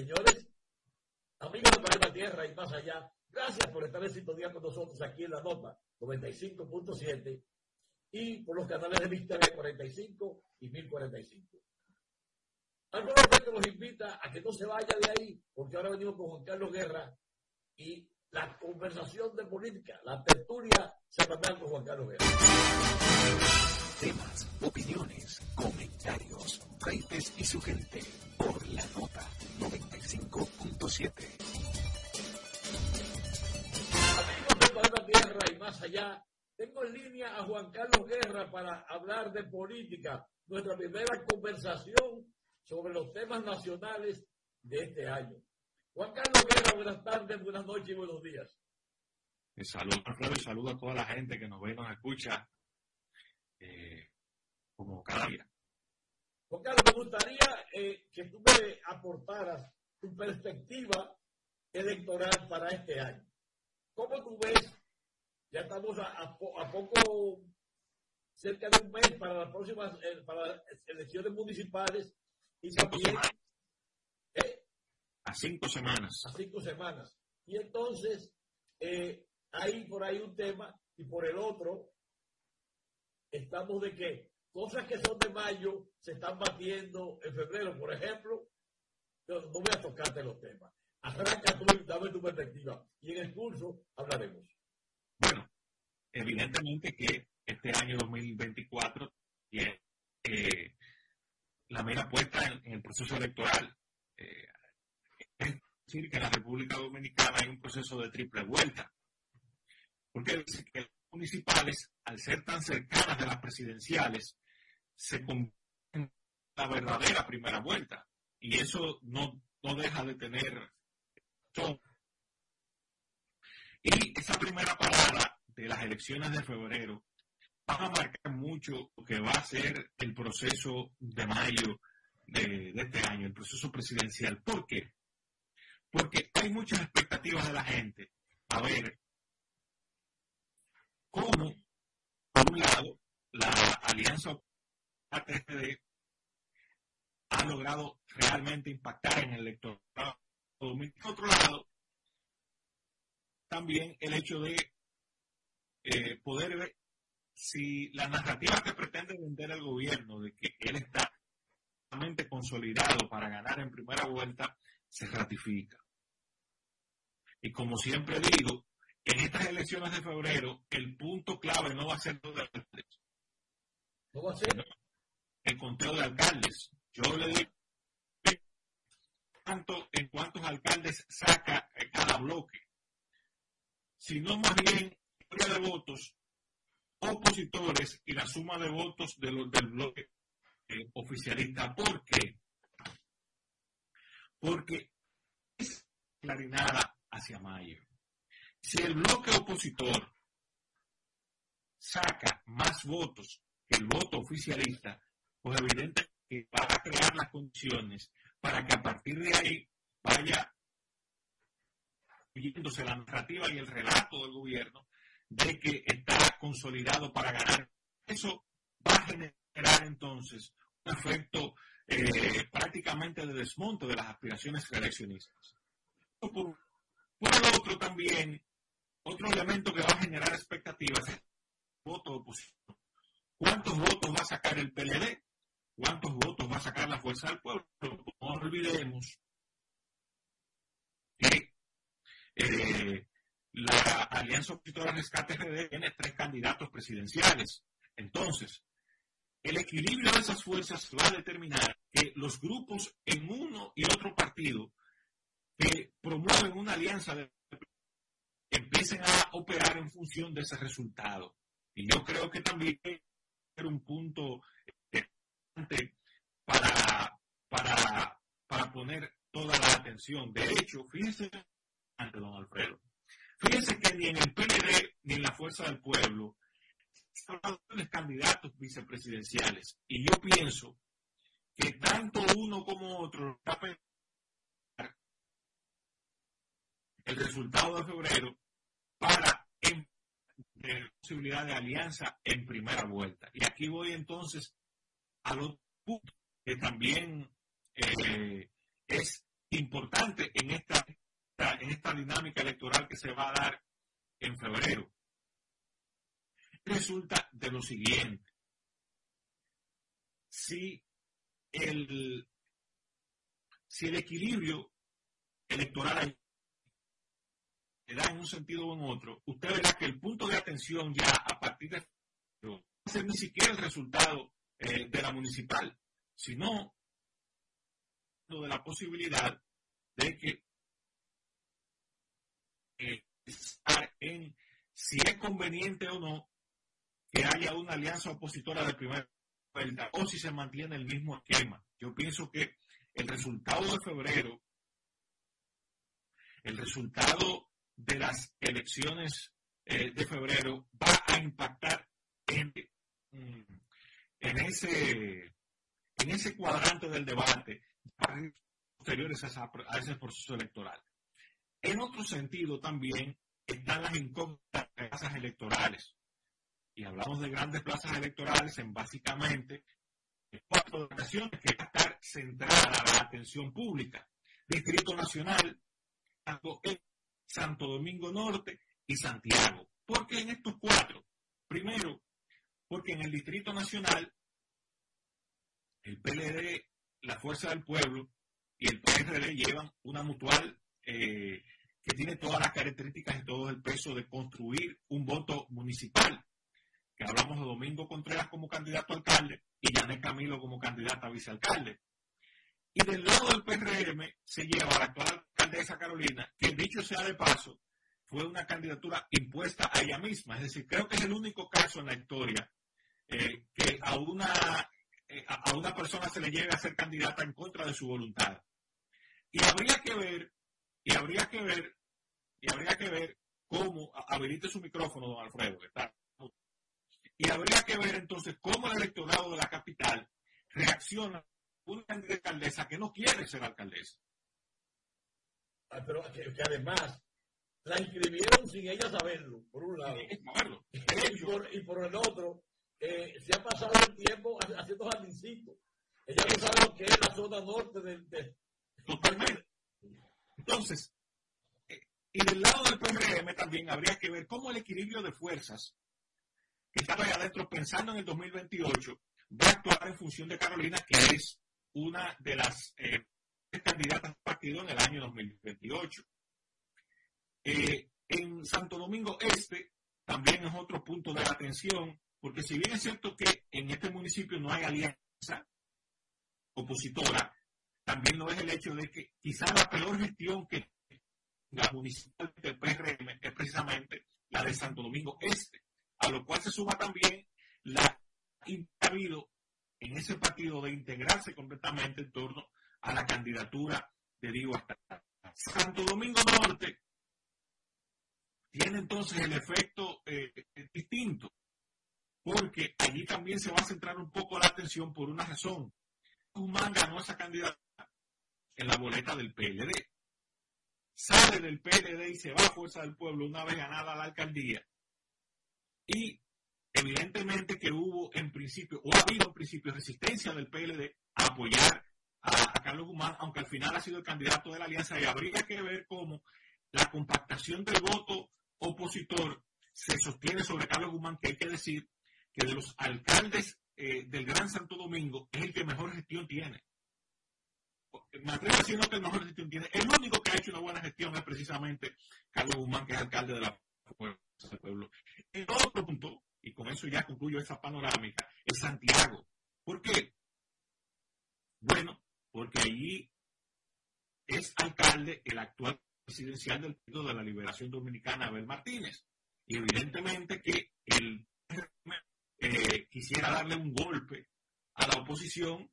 Señores, amigos de Planeta Tierra y más allá, gracias por estar en sintonía con nosotros aquí en la nota 95.7 y por los canales de Vista 45 y 1045. Álvaro Alberto nos invita a que no se vaya de ahí, porque ahora venimos con Juan Carlos Guerra y la conversación de política, la tertulia semanal con Juan Carlos Guerra. Temas, opiniones, comentarios, frentes y su Juan Carlos Guerra para hablar de política, nuestra primera conversación sobre los temas nacionales de este año. Juan Carlos Guerra, buenas tardes, buenas noches y buenos días. Saludos, Alfredo, y saludo a toda la gente que nos ve y nos escucha eh, como cada día. Juan Carlos, me gustaría eh, que tú me aportaras tu perspectiva electoral para este año. ¿Cómo tú ves? Ya estamos a, a, a poco cerca de un mes para las próximas eh, para las elecciones municipales y también ¿eh? a cinco semanas. A cinco semanas. Y entonces eh, hay por ahí un tema y por el otro estamos de que cosas que son de mayo se están batiendo en febrero, por ejemplo. No, no voy a tocarte los temas. Arranca tú y dame tu perspectiva. Y en el curso hablaremos. Bueno, evidentemente que este año 2024 tiene eh, la mira puesta en, en el proceso electoral. Eh, es decir, que en la República Dominicana hay un proceso de triple vuelta. Porque que las municipales, al ser tan cercanas de las presidenciales, se convierten en la verdadera primera vuelta. Y eso no, no deja de tener. Y esa primera parada de las elecciones de febrero va a marcar mucho lo que va a ser el proceso de mayo de, este año, el proceso presidencial. ¿Por qué? Porque hay muchas expectativas de la gente. A ver, cómo, por un lado, la alianza ATFD ha logrado realmente impactar en el electorado. Por otro lado, también el hecho de eh, poder ver si la narrativa que pretende vender el gobierno de que él está consolidado para ganar en primera vuelta se ratifica. Y como siempre digo, en estas elecciones de febrero el punto clave no va a ser los alcaldes. ¿No va a ser? El conteo de alcaldes. Yo le digo tanto en cuántos alcaldes saca cada bloque, sino más bien la de votos opositores y la suma de votos de los del bloque eh, oficialista. ¿Por qué? Porque es clarinada hacia mayo. Si el bloque opositor saca más votos que el voto oficialista, pues evidente que va a crear las condiciones para que a partir de ahí vaya siguiéndose la narrativa y el relato del gobierno de que está consolidado para ganar. Eso va a generar entonces un efecto eh, prácticamente de desmonte de las aspiraciones reeleccionistas. Por, por el otro también, otro elemento que va a generar expectativas es el voto de oposición. ¿Cuántos votos va a sacar el PLD? ¿Cuántos votos va a sacar la Fuerza del Pueblo? No olvidemos que eh, la Alianza Opositora Rescate RD tiene tres candidatos presidenciales. Entonces, el equilibrio de esas fuerzas va a determinar que los grupos en uno y otro partido que promueven una alianza de, empiecen a operar en función de ese resultado. Y yo creo que también es un punto importante para, para, para poner toda la atención. De hecho, fíjense, ante don Alfredo, fíjense que ni en el PLD ni en la Fuerza del Pueblo de candidatos vicepresidenciales. Y yo pienso que tanto uno como otro el resultado de febrero para tener posibilidad de alianza en primera vuelta. Y aquí voy entonces a los puntos que también eh, es importante en esta, en esta dinámica electoral que se va a dar en febrero. Resulta de lo siguiente. Si el, si el equilibrio electoral da en un sentido o en otro, usted verá que el punto de atención ya a partir de no va a ser ni siquiera el resultado eh, de la municipal, sino de la posibilidad de que en si es conveniente o no que haya una alianza opositora de primera vuelta o si se mantiene el mismo esquema. Yo pienso que el resultado de febrero, el resultado de las elecciones eh, de febrero va a impactar en, en, ese, en ese cuadrante del debate posteriores a, a ese proceso electoral. En otro sentido también están las incógnitas de plazas electorales. Y hablamos de grandes plazas electorales en básicamente cuatro ocasiones que va a estar centrada la atención pública. Distrito Nacional, Santo Domingo Norte y Santiago. ¿Por qué en estos cuatro? Primero, porque en el Distrito Nacional el PLD, la Fuerza del Pueblo y el PRD llevan una mutual eh, que tiene todas las características y todo el peso de construir un voto municipal. Que hablamos de Domingo Contreras como candidato a alcalde y Janet Camilo como candidata a vicealcalde. Y del lado del PRM se lleva a la actual alcaldesa Carolina, que dicho sea de paso, fue una candidatura impuesta a ella misma. Es decir, creo que es el único caso en la historia eh, que a una, eh, a una persona se le lleve a ser candidata en contra de su voluntad. Y habría que ver, y habría que ver, y habría que ver cómo, habilite su micrófono, don Alfredo, que está. Y habría que ver entonces cómo el electorado de la capital reacciona a una alcaldesa que no quiere ser alcaldesa. Ah, pero que, además la inscribieron sin ella saberlo, por un lado. y, por, y, por, el otro, eh, se ha pasado el tiempo haciendo jardincitos. Ella no sabe lo que es la zona norte del, de, Totalmente. Entonces, eh, y del lado del PRM también habría que ver cómo el equilibrio de fuerzas que estaba ahí adentro pensando en el 2028 va a actuar en función de Carolina, que es una de las eh, candidatas partido en el año 2028. Eh, en Santo Domingo Este también es otro punto de atención, porque si bien es cierto que en este municipio no hay alianza opositora, también lo es el hecho de que quizá la peor gestión que la municipal del PRM es precisamente la de Santo Domingo Este, a lo cual se suma también la habido en ese partido de integrarse completamente en torno a la candidatura de Diego hasta Santo Domingo Norte tiene entonces el efecto eh, distinto, porque allí también se va a centrar un poco la atención por una razón. Ganó esa candidatura en la boleta del PLD. Sale del PLD y se va a Fuerza del Pueblo una vez ganada la alcaldía. Y evidentemente que hubo en principio, o ha habido en principio resistencia del PLD a apoyar a, Carlos Guzmán, aunque al final ha sido el candidato de la alianza y habría que ver cómo la compactación del voto opositor se sostiene sobre Carlos Guzmán, que hay que decir que de los alcaldes eh, del Gran Santo Domingo es el que mejor gestión tiene me atrevo a que el mejor gestión tiene. El único que ha hecho una buena gestión es precisamente Carlos Guzmán, que es alcalde de la del pueblo. El otro punto, y con eso ya concluyo esa panorámica, es Santiago. ¿Por qué? Bueno, porque allí es alcalde el actual presidencial del Partido de la Liberación Dominicana, Abel Martínez. Y evidentemente que él eh, quisiera darle un golpe a la oposición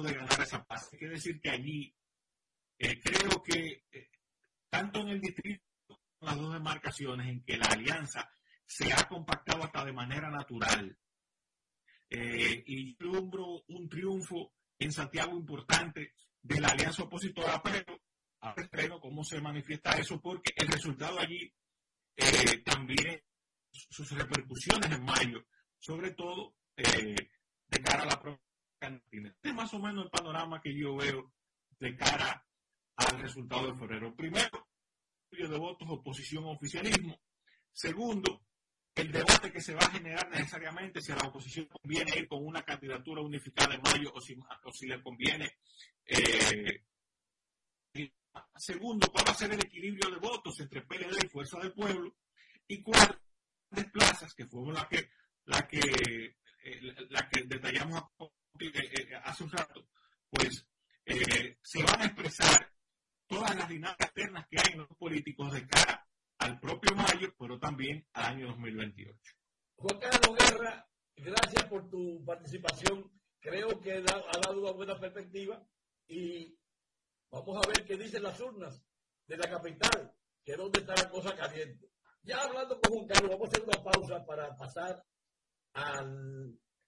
de ganar esa paz. Hay que decir que allí eh, creo que eh, tanto en el distrito como las dos demarcaciones en que la alianza se ha compactado hasta de manera natural eh, y vislumbro un triunfo en Santiago importante de la alianza opositora, pero a ver cómo se manifiesta eso, porque el resultado allí eh, también, sus repercusiones en mayo, sobre todo de cara a la próxima es más o menos el panorama que yo veo de cara al resultado de febrero. Primero, de votos, oposición, oficialismo. Segundo, el debate que se va a generar necesariamente si a la oposición conviene ir con una candidatura unificada en mayo o si, o si le conviene. Eh, segundo, cuál va a ser el equilibrio de votos entre PLD y Fuerza del Pueblo. Y cuatro, plazas, que fueron las que, la que, eh, la que detallamos hace un rato, pues se van a expresar todas las dinámicas externas que hay en los políticos de cara al propio mayo, pero también al año 2028. Juan Carlos Guerra, gracias por tu participación. Creo que ha dado una buena perspectiva y vamos a ver qué dicen las urnas de la capital, que es donde está la cosa caliente. Ya hablando con Juan Carlos, vamos a hacer una pausa para pasar al,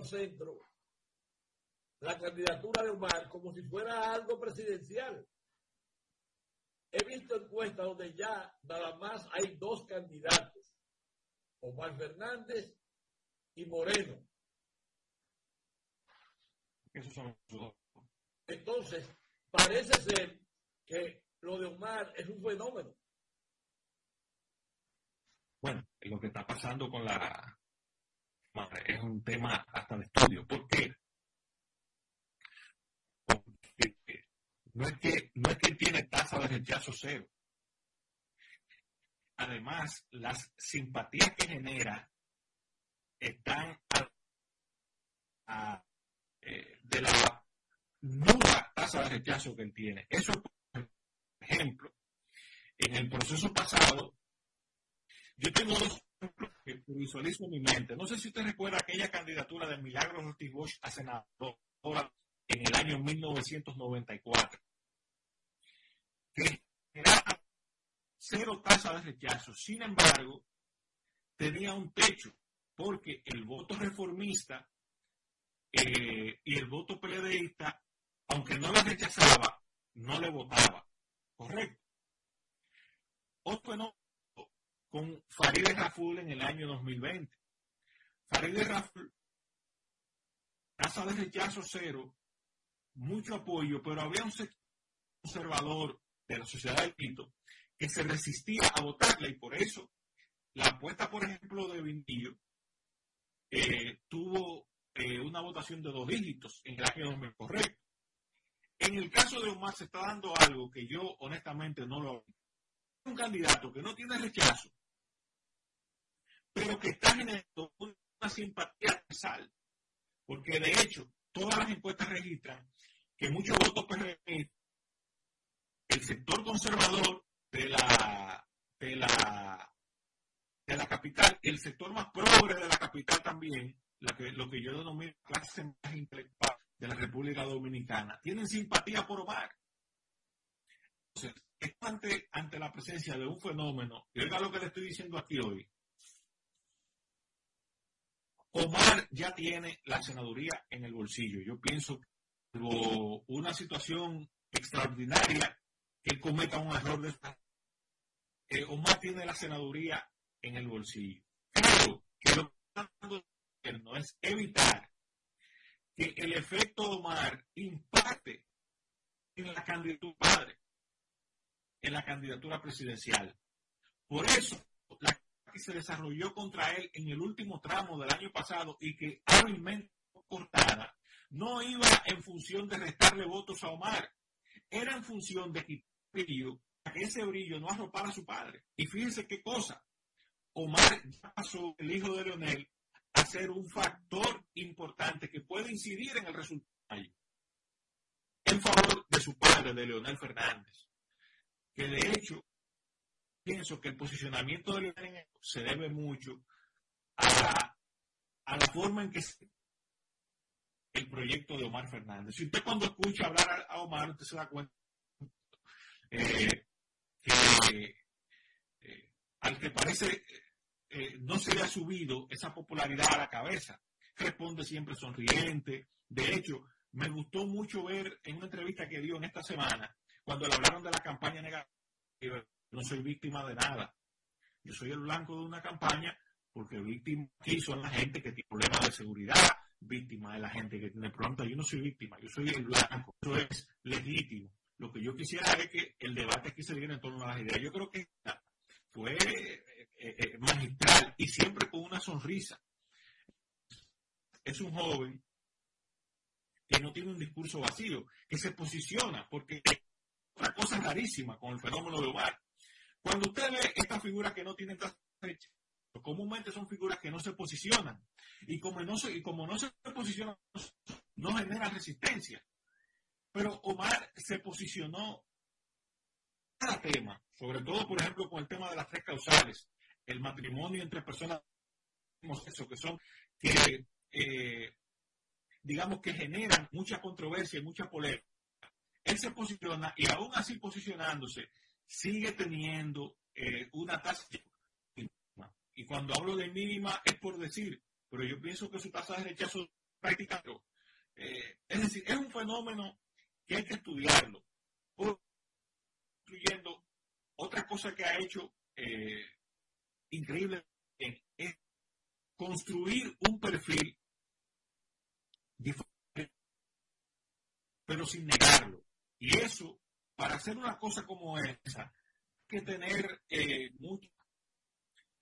al centro la candidatura de Omar como si fuera algo presidencial. He visto encuestas donde ya nada más hay dos candidatos, Omar Fernández y Moreno. Esos son los entonces, parece ser que lo de Omar es un fenómeno. Bueno, lo que está pasando con la es un tema hasta de estudio. ¿Por qué? Porque no es que no es que tiene tasa de rechazo cero. Además, las simpatías que genera están a, eh, de la nula tasa de rechazo que tiene. Eso, por ejemplo, en el proceso pasado, yo tengo dos que visualizo en mi mente. No sé si usted recuerda aquella candidatura de Milagros Ortiz Bosch a senadora en el año 1994, que era cero tasa de rechazo. Sin embargo, tenía un techo, porque el voto reformista eh, y el voto PLDista aunque no la rechazaba, no le votaba. Correcto. Otro Raful en el año 2020. Farideh Raful, tasa de rechazo cero, mucho apoyo, pero había un sector conservador de la sociedad del Quito que se resistía a votarla y por eso la apuesta, por ejemplo, de Vindillo eh, tuvo eh, una votación de dos dígitos en el año 2020. Correcto. En el caso de Omar se está dando algo que yo honestamente no lo un candidato que no tiene rechazo, pero que está generando una simpatía sal, porque de hecho todas las encuestas registran que muchos votos PRD, el sector conservador de la de la de la capital, el sector más pobre de la capital también, lo que yo denomino clase más intelectual, de la República Dominicana tienen simpatía por Omar. Entonces, ante, ante la presencia de un fenómeno, y oiga lo que le estoy diciendo aquí hoy, Omar ya tiene la senaduría en el bolsillo. Yo pienso que una situación extraordinaria que cometa un error de eh, Omar tiene la senaduría en el bolsillo. Claro que lo que está no es evitar que el efecto Omar impacte en la candidatura padre, en la candidatura presidencial. Por eso, la que se desarrolló contra él en el último tramo del año pasado y que hábilmente cortada, no iba en función de restarle votos a Omar, era en función de brillo, que ese brillo no arropara a su padre. Y fíjense qué cosa, Omar ya pasó, el hijo de Leonel, a ser un factor importante que puede incidir en el resultado en favor de su padre, de Leonel Fernández, que de hecho pienso que el posicionamiento de Leonel se debe mucho a, la forma en que se el proyecto de Omar Fernández. Si usted cuando escucha hablar a, Omar, usted se da cuenta eh, que eh, al que parece eh, no se le ha subido esa popularidad a la cabeza. Responde siempre sonriente. De hecho, me gustó mucho ver en una entrevista que dio en esta semana, cuando le hablaron de la campaña negativa, no soy víctima de nada. Yo soy el blanco de una campaña porque víctima aquí son la gente que tiene problemas de seguridad, víctima de la gente que tiene problemas. Yo no soy víctima, yo soy el blanco. Eso es legítimo. Lo que yo quisiera es que el debate aquí se diera en torno a las ideas. Yo creo que fue eh, eh, magistral y siempre con una sonrisa. Es un joven que no tiene un discurso vacío, que se posiciona, porque una cosa rarísima con el fenómeno de Omar. Cuando usted ve estas figuras que no tienen fecha, comúnmente son figuras que no se posicionan, y como no se, y no se posicionan, no genera resistencia. Pero Omar se posicionó cada tema, sobre todo, por ejemplo, con el tema de las tres causales, el matrimonio entre personas eso, que son eh, digamos que generan mucha controversia y mucha polémica. Él se posiciona y aún así posicionándose, sigue teniendo eh, una tasa mínima. Y cuando hablo de mínima es por decir, pero yo pienso que su tasa de rechazo prácticamente. Eh, es decir, es un fenómeno que hay que estudiarlo. Incluyendo otra cosa que ha hecho eh, increíble es construir un perfil pero sin negarlo. Y eso, para hacer una cosa como esa, hay que tener eh, mucho,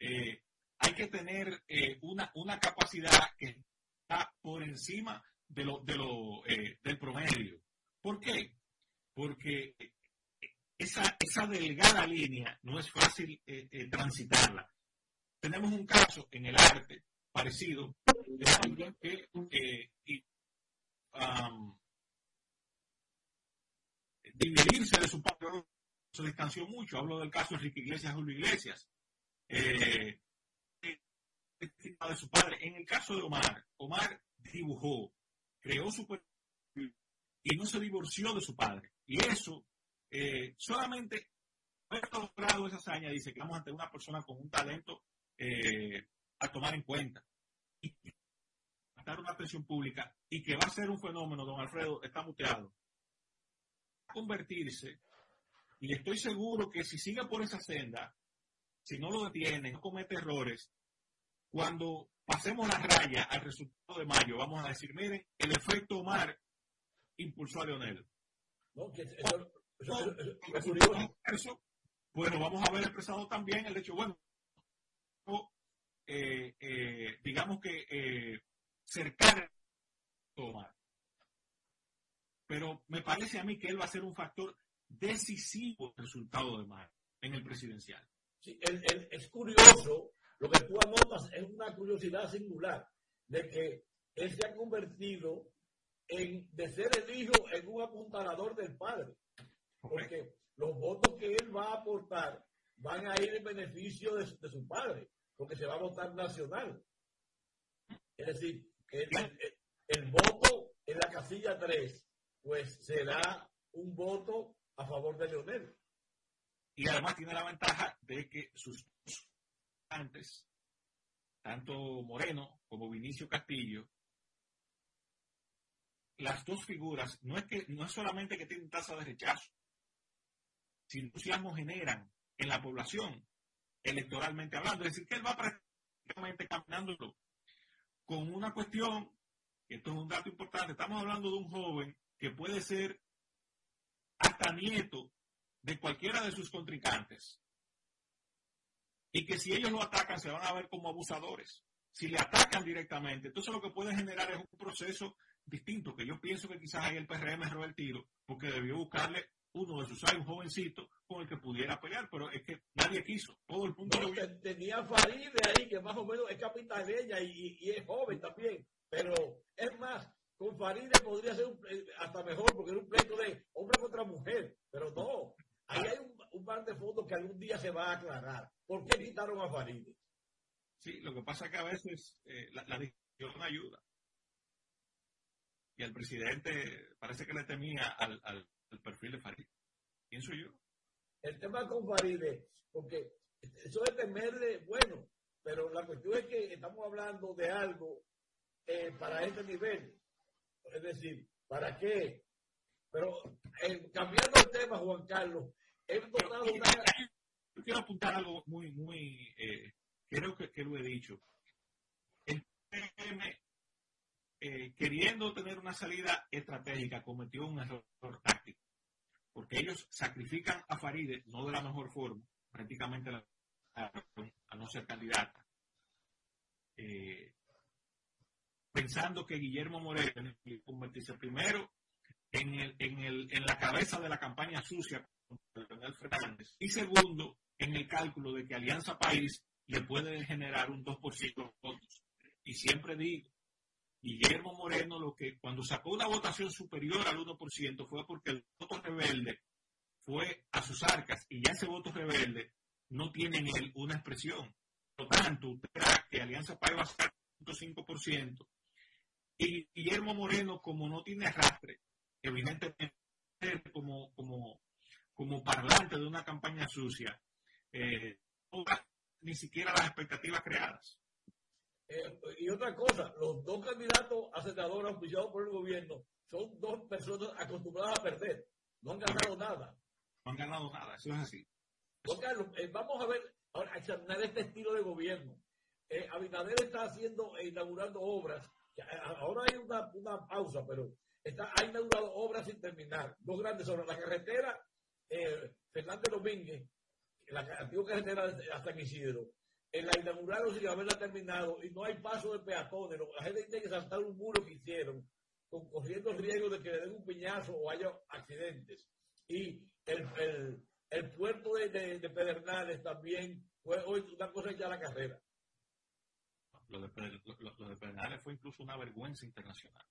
eh, hay que tener eh, una, una capacidad que está por encima de lo, de lo, del promedio. ¿Por qué? Porque esa, esa delgada línea no es fácil transitarla. Tenemos un caso en el arte parecido que dividirse de su padre se distanció mucho. Hablo del caso de Enrique Iglesias, Julio Iglesias. Eh, de su padre. En el caso de Omar, Omar dibujó, creó su y no se divorció de su padre. Y eso, eh, solamente haber logrado esa hazaña, dice que vamos ante una persona con un talento eh, a tomar en cuenta. Y dar una atención pública y que va a ser un fenómeno, don Alfredo, está muteado, convertirse, y estoy seguro que si sigue por esa senda, si no lo detiene, no comete errores, cuando pasemos la raya al resultado de mayo, vamos a decir, miren, el efecto Omar impulsó a Leonel. eso, bueno, vamos a haber expresado también el hecho, bueno, eh, eh, digamos que eh, cercano Omar. Pero me parece a mí que él va a ser un factor decisivo el resultado de Mar en el presidencial. Sí, es curioso, lo que tú anotas es una curiosidad singular, de que él se ha convertido en, de ser el hijo en un apuntalador del padre. Porque los votos que él va a aportar van a ir en beneficio de, de su padre, porque se va a votar nacional. Es decir, el, voto en la casilla 3, pues será un voto a favor de Leonel. Y además tiene la ventaja de que sus antes, tanto Moreno como Vinicio Castillo, las dos figuras, no es que no es solamente que tienen tasa de rechazo, sino entusiasmo generan en la población, electoralmente hablando. Es decir, que él va prácticamente caminándolo con una cuestión, esto es un dato importante, estamos hablando de un joven que puede ser tataranieto de cualquiera de sus contrincantes. Y que si ellos lo atacan se van a ver como abusadores. Si le atacan directamente, entonces lo que puede generar es un proceso distinto, que yo pienso que quizás ahí el PRM erró el tiro, porque debió buscarle uno de sus años, un jovencito, con el que pudiera pelear, pero es que nadie quiso, todo el mundo lo vio. Tenía Faride ahí, que más o menos es capitaleña y, y, es joven también, pero es más, con Faride podría ser eh, hasta mejor, porque era un pleito de hombre contra mujer, pero no, ahí hay un, un par de fondos que algún día se va a aclarar. ¿Por qué quitaron a Faride? Sí, lo que pasa es que a veces eh, la, la discusión ayuda y el presidente parece que le temía al, al, perfil de Farid. Pienso yo. El tema con Faride, porque eso es temerle, bueno, pero la cuestión es que estamos hablando de algo eh, para este nivel. Es decir, ¿para qué? Pero eh, cambiando el tema, Juan Carlos, he notado una... Yo quiero apuntar algo muy, muy, eh, creo que, que, lo he dicho. El PM eh, queriendo tener una salida estratégica, cometió un error táctico. Porque ellos sacrifican a Faride, no de la mejor forma, prácticamente a, no ser candidata. Eh, pensando que Guillermo Moreno convertirse primero en, el, en, el, en la cabeza de la campaña sucia contra Leonel Fernández y segundo en el cálculo de que Alianza País le puede generar un 2% de votos. Y siempre digo, Guillermo Moreno lo que cuando sacó una votación superior al 1% fue porque el voto rebelde fue a sus arcas y ya ese voto rebelde no tiene en él una expresión. Por lo tanto, usted que Alianza País va a sacar 0.5% y Guillermo Moreno, como no tiene arrastre, evidentemente como, como, como parlante de una campaña sucia, eh, no ni siquiera las expectativas creadas. Eh, y otra cosa, los dos candidatos a senadores auspiciados por el gobierno son dos personas acostumbradas a perder. No han ganado nada. No han ganado nada, eso es así. Carlos, eh, vamos a ver, ahora, a examinar este estilo de gobierno. Eh, Abinader está haciendo e inaugurando obras. Ahora hay una, una pausa, pero está, ha inaugurado obras sin terminar. Dos grandes obras. La carretera Fernández Domínguez, la antigua carretera hasta Isidro, en la inauguraron sin haberla terminado y no hay paso de peatones. La gente tiene que saltar un muro que hicieron, corriendo el riesgo de que le den un piñazo o haya accidentes. Y el, el, puerto de, de, Pedernales también fue hoy una cosa ya la carrera. Lo de, lo, de Pedernales fue incluso una vergüenza internacional.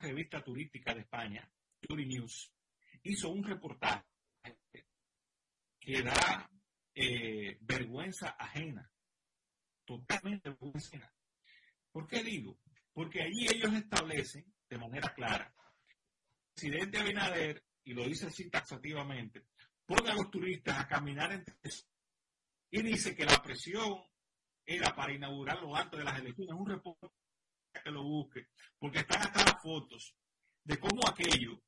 La revista turística de España, Turi News, hizo un reportaje que da eh, vergüenza ajena, totalmente vergüenza. ¿Por qué digo? Porque allí ellos establecen de manera clara, el presidente Abinader, y lo dice así taxativamente, pone a los turistas a caminar entre y dice que la presión era para inaugurarlo antes de las elecciones, un reporte que lo busque, porque están hasta las fotos de cómo aquello,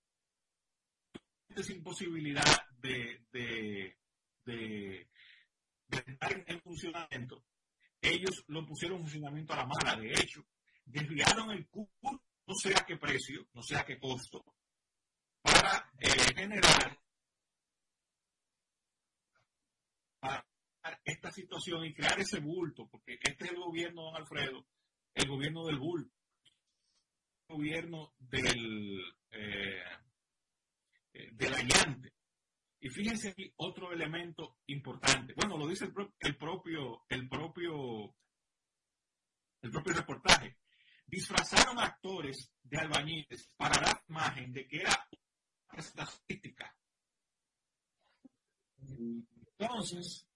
sin posibilidad de, de, de, estar en funcionamiento, ellos lo pusieron en funcionamiento a la mala. De hecho, desviaron el curso, no sé a qué precio, no sé a qué costo, para eh, generar esta situación y crear ese bulto, porque este es el gobierno, don Alfredo, el gobierno del bulto, el gobierno del, eh, eh del allante. Y fíjense otro elemento importante. Bueno, lo dice el, propio, el propio, el propio reportaje. Disfrazaron actores de albañiles para dar imagen de que era una. Entonces,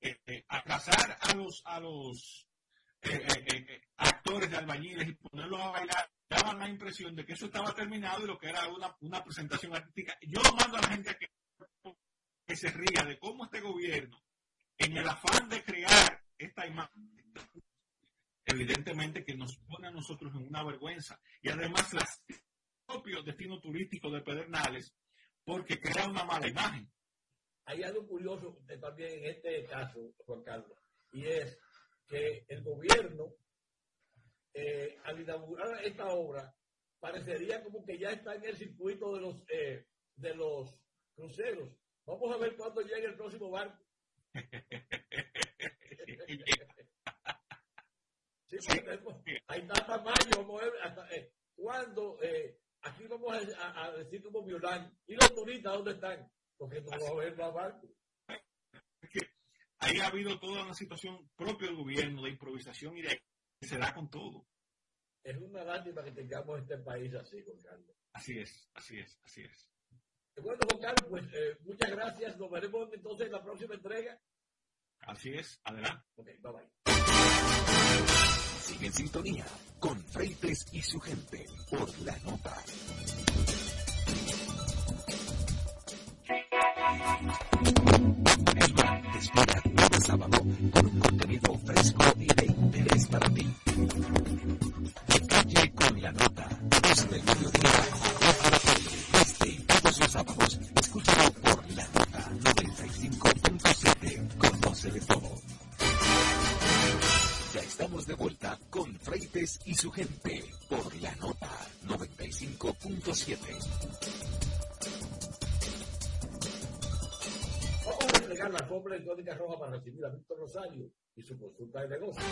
eh, eh, a los, a los eh, actores de albañiles y ponerlos a bailar daban la impresión de que eso estaba terminado y lo que era una, una presentación artística. Yo mando a la gente a que que se ría de cómo este gobierno, en el afán de crear esta imagen, evidentemente que nos pone a nosotros en una vergüenza. Y además, el propio destino turístico de Pedernales, porque crea una mala imagen. Hay algo curioso también en este caso, Juan Carlos, y es que el gobierno, eh, al inaugurar esta obra, parecería como que ya está en el circuito de los, eh, de los cruceros. Vamos a ver cuándo llega el próximo barco. sí, hay tanta mayo, vamos a ver hasta eh, cuándo, eh, aquí vamos a, decir como violán, ¿y los turistas dónde están? Porque no vamos a ver más barcos. Ahí ha habido toda una situación propia del gobierno de improvisación y de se da con todo. Es una lástima que tengamos este país así, Juan Carlos. Así es, así es, así es. Bueno, Juan Carlos, pues eh, muchas gracias. Nos veremos entonces en la próxima entrega. Así es, adelante. Ok, bye bye. Sigue en sintonía con Freites y su gente por la nota. Te espera cada sábado con un contenido fresco y de interés para ti. Rosario y su consulta de negocio.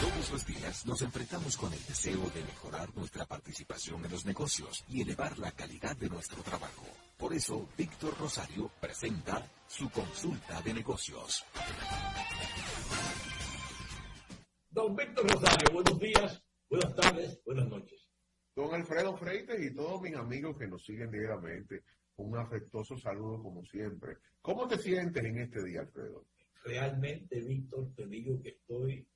Todos los días nos enfrentamos con el deseo de mejorar nuestra participación en los negocios y elevar la calidad de nuestro trabajo. Por eso, Víctor Rosario presenta su consulta de negocios. Don Víctor Rosario, buenos días, buenas tardes, buenas noches. Don Alfredo Freites y todos mis amigos que nos siguen diariamente un afectuoso saludo como siempre. ¿Cómo te sientes en este día, Alfredo? Realmente, Víctor, te digo que estoy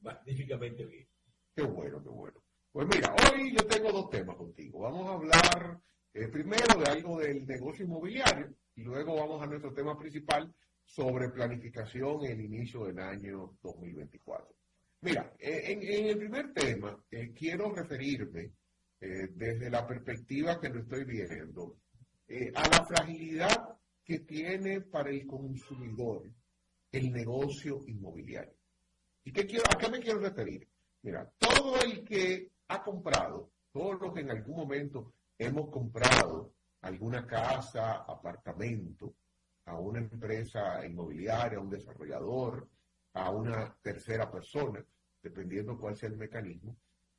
magníficamente bien. Qué bueno, qué bueno. Pues mira, hoy yo tengo dos temas contigo. Vamos a hablar eh, primero de algo del negocio inmobiliario y luego vamos a nuestro tema principal sobre planificación en el inicio del año 2024. Mira, eh, en, el primer tema eh, quiero referirme desde la perspectiva que lo estoy viendo eh, a la fragilidad que tiene para el consumidor el negocio inmobiliario. ¿Y qué quiero, a qué me quiero referir? Mira, todo el que ha comprado, todos los que en algún momento hemos comprado alguna casa, apartamento, a una empresa inmobiliaria, a un desarrollador, a una tercera persona, dependiendo cuál sea el mecanismo,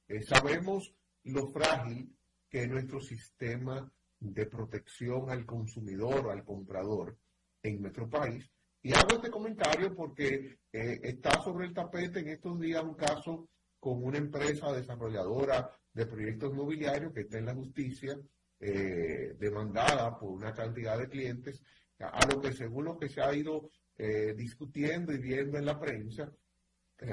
eh, sabemos lo frágil que es nuestro sistema de protección al consumidor, al comprador en nuestro país. Y hago este comentario porque eh, está sobre el tapete en estos días un caso con una empresa desarrolladora de proyectos inmobiliarios que está en la justicia, eh, demandada por una cantidad de clientes, a lo que según lo que se ha ido eh, discutiendo y viendo en la prensa,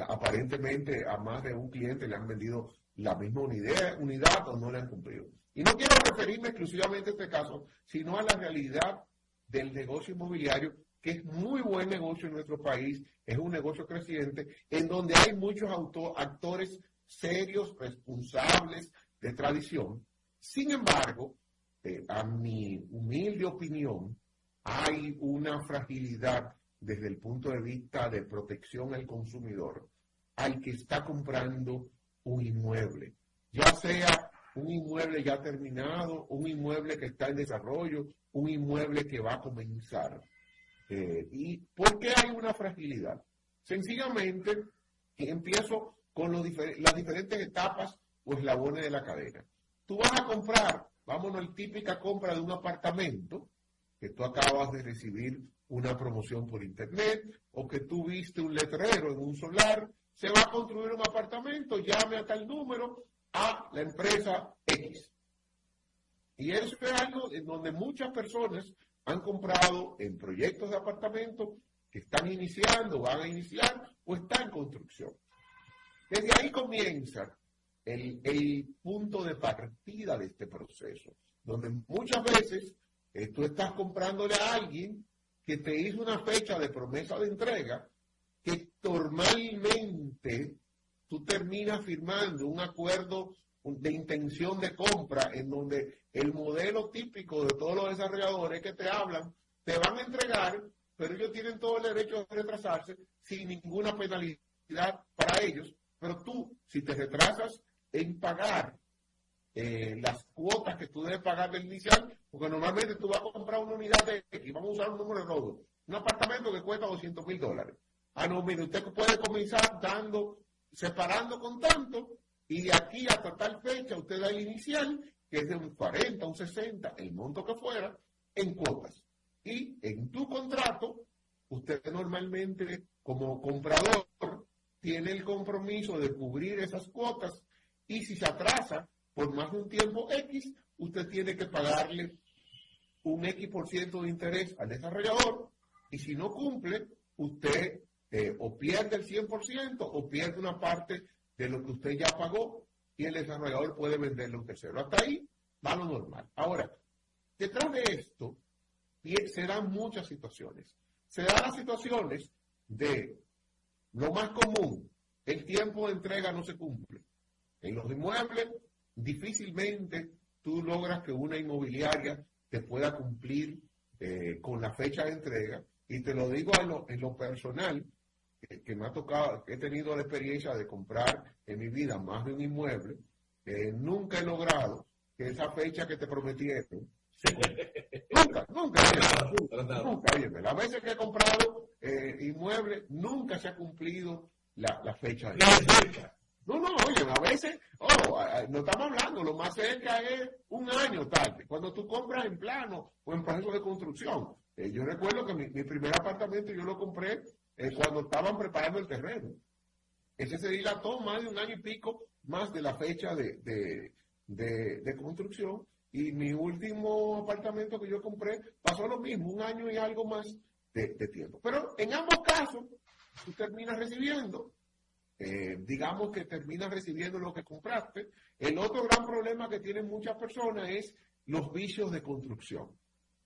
aparentemente a más de un cliente le han vendido la misma unidad o no le han cumplido. Y no quiero referirme exclusivamente a este caso, sino a la realidad del negocio inmobiliario, que es muy buen negocio en nuestro país, es un negocio creciente, en donde hay muchos actores serios, responsables, de tradición. Sin embargo, eh, a mi humilde opinión, hay una fragilidad desde el punto de vista de protección al consumidor, al que está comprando un inmueble, ya sea un inmueble ya terminado, un inmueble que está en desarrollo, un inmueble que va a comenzar. Eh, ¿Y por qué hay una fragilidad? Sencillamente, empiezo con las diferentes etapas o eslabones de la cadena. Tú vas a comprar, vámonos, la típica compra de un apartamento, que tú acabas de recibir una promoción por internet, o que tú viste un letrero en un solar, se va a construir un apartamento, llame a tal número, a la empresa X. Y eso es algo en donde muchas personas han comprado en proyectos de apartamentos que están iniciando, van a iniciar o están en construcción. Desde ahí comienza el, punto de partida de este proceso, donde muchas veces eh, tú estás comprándole a alguien que te hizo una fecha de promesa de entrega que normalmente tú terminas firmando un acuerdo de intención de compra en donde el modelo típico de todos los desarrolladores que te hablan te van a entregar, pero ellos tienen todo el derecho de retrasarse sin ninguna penalidad para ellos. Pero tú, si te retrasas en pagar eh, las cuotas que tú debes pagar del inicial, porque normalmente tú vas a comprar una unidad de X, vamos a usar un número de rodo, un apartamento que cuesta 200 mil dólares. Ah, no, mire, usted puede comenzar dando, separando con tanto, y de aquí hasta tal fecha usted da el inicial, que es de un 40, un 60, el monto que fuera, en cuotas. Y en tu contrato, usted normalmente como comprador tiene el compromiso de cubrir esas cuotas y si se atrasa por más de un tiempo X, usted tiene que pagarle un X por ciento de interés al desarrollador y si no cumple, usted eh, o pierde el 100% o pierde una parte de lo que usted ya pagó y el desarrollador puede venderle un tercero. Hasta ahí va lo normal. Ahora, detrás de esto se dan muchas situaciones. Se dan las situaciones de lo más común, el tiempo de entrega no se cumple. En los inmuebles, difícilmente tú logras que una inmobiliaria te pueda cumplir eh, con la fecha de entrega. Y te lo digo en lo, personal, que me ha tocado, he tenido la experiencia de comprar en mi vida más de un inmueble, nunca he logrado que esa fecha que te prometieron nunca, nunca, nunca, nunca, las veces que he comprado eh, inmuebles, nunca se ha cumplido la, la fecha. De no, no, oye, a veces, oh, no estamos hablando, lo más cerca es un año tarde, cuando tú compras en plano o en proceso de construcción. Eh, yo recuerdo que mi, mi, primer apartamento yo lo compré eh, cuando estaban preparando el terreno. Ese se dilató más de un año y pico más de la fecha de, de, de, construcción. Y mi último apartamento que yo compré pasó lo mismo, un año y algo más de, tiempo. Pero en ambos casos, tú terminas recibiendo, eh, digamos que terminas recibiendo lo que compraste. El otro gran problema que tienen muchas personas es los vicios de construcción,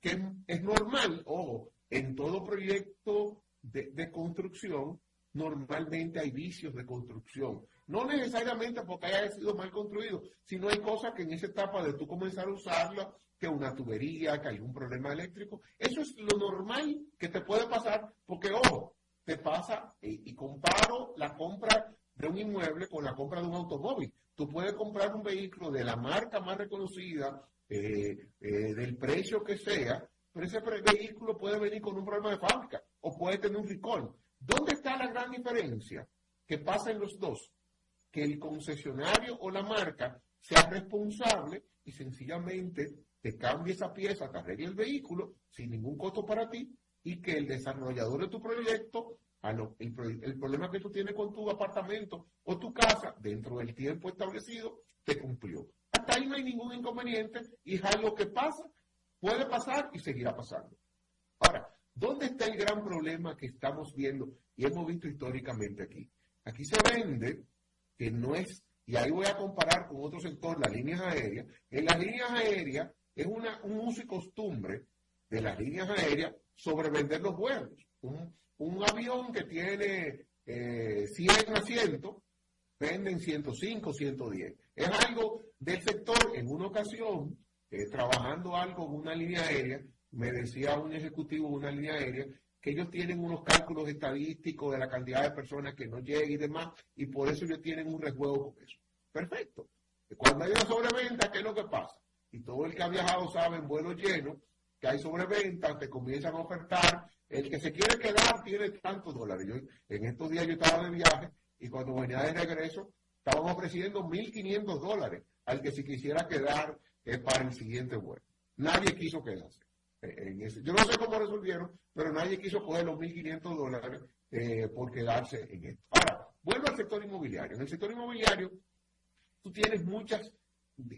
que es normal, ojo, en todo proyecto de, construcción, normalmente hay vicios de construcción. No necesariamente porque haya sido mal construido, sino hay cosas que en esa etapa de tú comenzar a usarla, que una tubería, que hay un problema eléctrico, eso es lo normal que te puede pasar, porque ojo, te pasa, y, comparo la compra de un inmueble con la compra de un automóvil. Tú puedes comprar un vehículo de la marca más reconocida, eh, eh, del precio que sea, pero ese vehículo puede venir con un problema de fábrica o puede tener un recall. ¿Dónde está la gran diferencia que pasa en los dos? Que el concesionario o la marca sea responsable y sencillamente te cambie esa pieza, te arregle el vehículo sin ningún costo para ti y que el desarrollador de tu proyecto, el, problema que tú tienes con tu apartamento o tu casa dentro del tiempo establecido, te cumplió. Hasta ahí no hay ningún inconveniente y es algo que pasa, puede pasar y seguirá pasando. Ahora, ¿Dónde está el gran problema que estamos viendo y hemos visto históricamente aquí? Aquí se vende que no es, y ahí voy a comparar con otro sector, las líneas aéreas. En las líneas aéreas es una, un uso y costumbre de las líneas aéreas sobre vender los vuelos. Un, avión que tiene 100 eh, asientos, venden 105, 110. Es algo del sector, en una ocasión, eh, trabajando algo en una línea aérea, me decía un ejecutivo de una línea aérea que ellos tienen unos cálculos estadísticos de la cantidad de personas que no llegan y demás, y por eso ellos tienen un rejuego con eso. Perfecto. Cuando hay una sobreventa, ¿qué es lo que pasa? Y todo el que ha viajado sabe en vuelos llenos que hay sobreventa, te comienzan a ofertar. El que se quiere quedar tiene tantos dólares. Yo, en estos días yo estaba de viaje y cuando venía de regreso, estaban ofreciendo 1.500 dólares al que se quisiera quedar eh, para el siguiente vuelo. Nadie quiso quedarse. Yo no sé cómo resolvieron, pero nadie quiso coger los 1.500 dólares eh, por quedarse en esto. Ahora, vuelvo al sector inmobiliario. En el sector inmobiliario, tú tienes muchos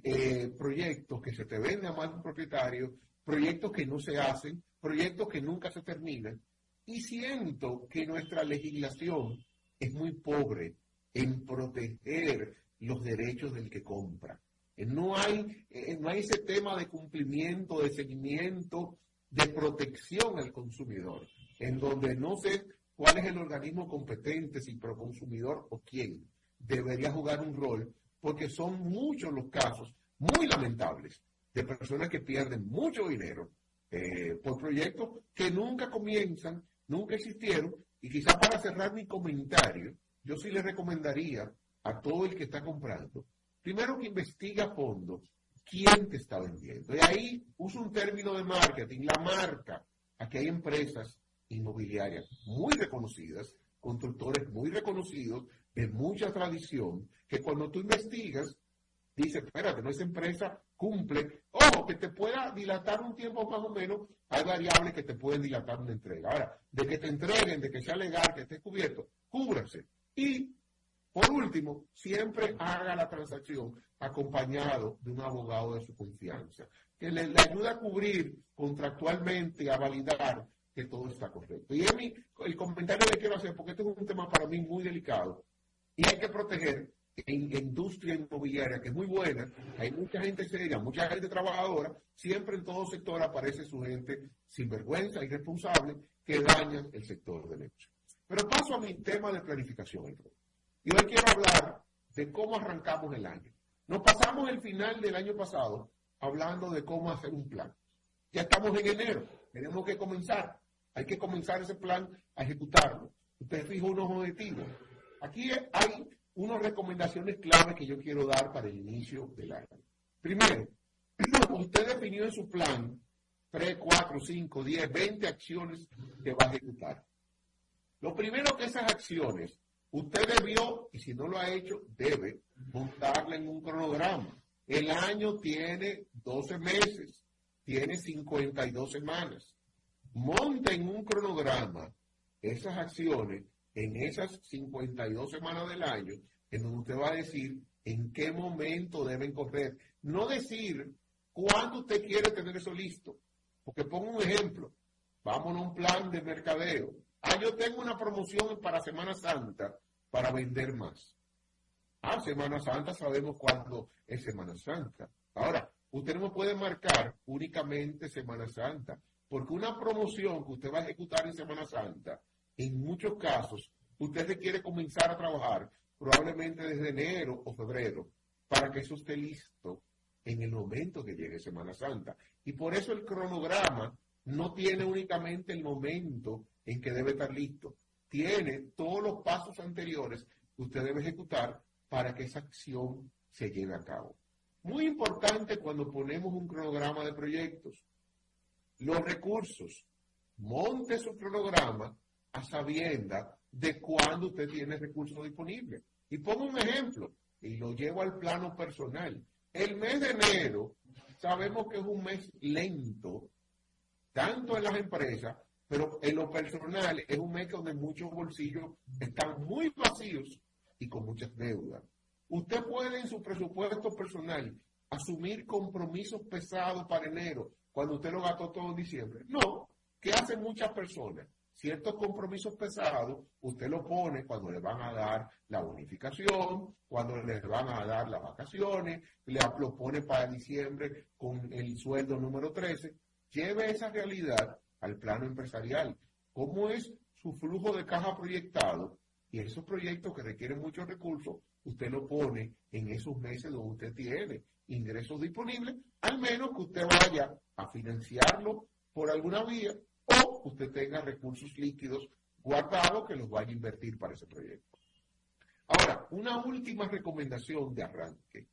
eh, proyectos que se te venden a más de un propietario, proyectos que no se hacen, proyectos que nunca se terminan. Y siento que nuestra legislación es muy pobre en proteger los derechos del que compra. No hay, eh, no hay ese tema de cumplimiento, de seguimiento, de protección al consumidor, en donde no sé cuál es el organismo competente, si consumidor o quién debería jugar un rol, porque son muchos los casos muy lamentables de personas que pierden mucho dinero eh, por proyectos que nunca comienzan, nunca existieron, y quizás para cerrar mi comentario, yo sí le recomendaría a todo el que está comprando primero que investiga a fondo quién te está vendiendo. Y ahí uso un término de marketing, la marca. Aquí hay empresas inmobiliarias muy reconocidas, constructores muy reconocidos, de mucha tradición, que cuando tú investigas, dice, espérate, no esa empresa cumple, ojo, que te pueda dilatar un tiempo más o menos, hay variables que te pueden dilatar una entrega. Ahora, de que te entreguen, de que sea legal, que esté cubierto, cúbrase. Y, por último, siempre haga la transacción acompañado de un abogado de su confianza, que le, le ayude a cubrir contractualmente, a validar que todo está correcto. Y mí, el comentario que quiero hacer, porque este es un tema para mí muy delicado, y hay que proteger en la industria inmobiliaria, que es muy buena, hay mucha gente seria, mucha gente trabajadora, siempre en todo sector aparece su gente sinvergüenza, irresponsable, que dañan el sector de hecho. Pero paso a mi tema de planificación. Y hoy quiero hablar de cómo arrancamos el año. Nos pasamos el final del año pasado hablando de cómo hacer un plan. Ya estamos en enero, tenemos que comenzar. Hay que comenzar ese plan a ejecutarlo. Usted fija unos objetivos. Aquí hay unas recomendaciones clave que yo quiero dar para el inicio del año. Primero, usted definió en su plan 3, 4, 5, 10, 20 acciones que va a ejecutar. Lo primero que esas acciones, usted debió, y si no lo ha hecho, debe montarla en un cronograma. El año tiene 12 meses, tiene 52 semanas monta en un cronograma esas acciones en esas 52 semanas del año, en donde usted va a decir en qué momento deben correr. No decir cuándo usted quiere tener eso listo. Porque pongo un ejemplo. Vamos a un plan de mercadeo. Ah, yo tengo una promoción para Semana Santa para vender más. Ah, Semana Santa sabemos cuándo es Semana Santa. Ahora, usted no puede marcar únicamente Semana Santa. Porque una promoción que usted va a ejecutar en Semana Santa, en muchos casos, usted requiere comenzar a trabajar probablemente desde enero o febrero para que eso esté listo en el momento que llegue Semana Santa. Y por eso el cronograma no tiene únicamente el momento en que debe estar listo, tiene todos los pasos anteriores que usted debe ejecutar para que esa acción se lleve a cabo. Muy importante cuando ponemos un cronograma de proyectos los recursos. Monte su cronograma a sabienda de cuándo usted tiene recursos disponibles. Y pongo un ejemplo y lo llevo al plano personal. El mes de enero sabemos que es un mes lento, tanto en las empresas, pero en lo personal es un mes donde muchos bolsillos están muy vacíos y con muchas deudas. Usted puede en su presupuesto personal asumir compromisos pesados para enero cuando usted lo gastó todo en diciembre. No, ¿qué hacen muchas personas? Ciertos compromisos pesados, usted lo pone cuando le van a dar la bonificación, cuando le van a dar las vacaciones, le lo pone para diciembre con el sueldo número 13. Lleve esa realidad al plano empresarial. ¿Cómo es su flujo de caja proyectado? Y esos proyectos que requieren muchos recursos, usted lo pone en esos meses donde usted tiene ingresos disponibles, al menos que usted vaya a financiarlo por alguna vía o usted tenga recursos líquidos guardados que los vaya a invertir para ese proyecto. Ahora, una última recomendación de arranque.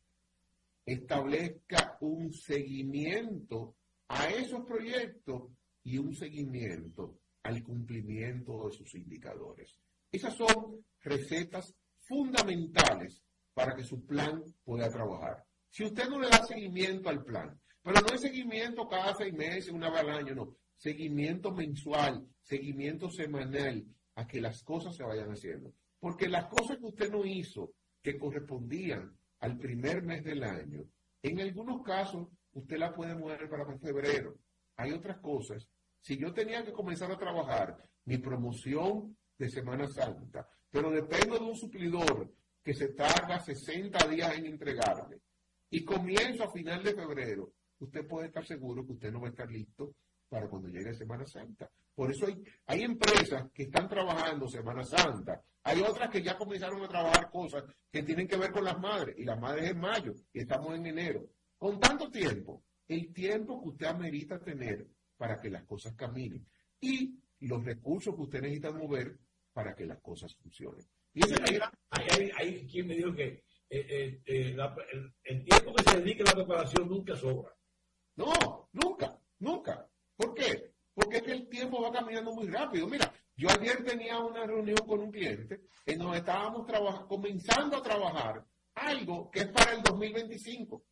Establezca un seguimiento a esos proyectos y un seguimiento al cumplimiento de sus indicadores. Esas son recetas fundamentales para que su plan pueda trabajar. Si usted no le da seguimiento al plan, pero no es seguimiento cada seis meses, una vez al año, no. Seguimiento mensual, seguimiento semanal, a que las cosas se vayan haciendo. Porque las cosas que usted no hizo, que correspondían al primer mes del año, en algunos casos usted la puede mover para febrero. Hay otras cosas. Si yo tenía que comenzar a trabajar mi promoción de Semana Santa, pero dependo de un suplidor que se tarda 60 días en entregarme y comienzo a final de febrero, usted puede estar seguro que usted no va a estar listo para cuando llegue Semana Santa. Por eso hay, hay empresas que están trabajando Semana Santa. Hay otras que ya comenzaron a trabajar cosas que tienen que ver con las madres. Y las madres en mayo y estamos en enero. Con tanto tiempo, el tiempo que usted amerita tener para que las cosas caminen. Y los recursos que usted necesita mover para que las cosas funcionen. Y hay, hay, hay, quien me dijo que eh, eh, el, el, tiempo que se dedique a la preparación nunca sobra. No, nunca, nunca. ¿Por qué? Porque es que el tiempo va caminando muy rápido. Mira, yo ayer tenía una reunión con un cliente en donde estábamos comenzando a trabajar algo que es para el 2025,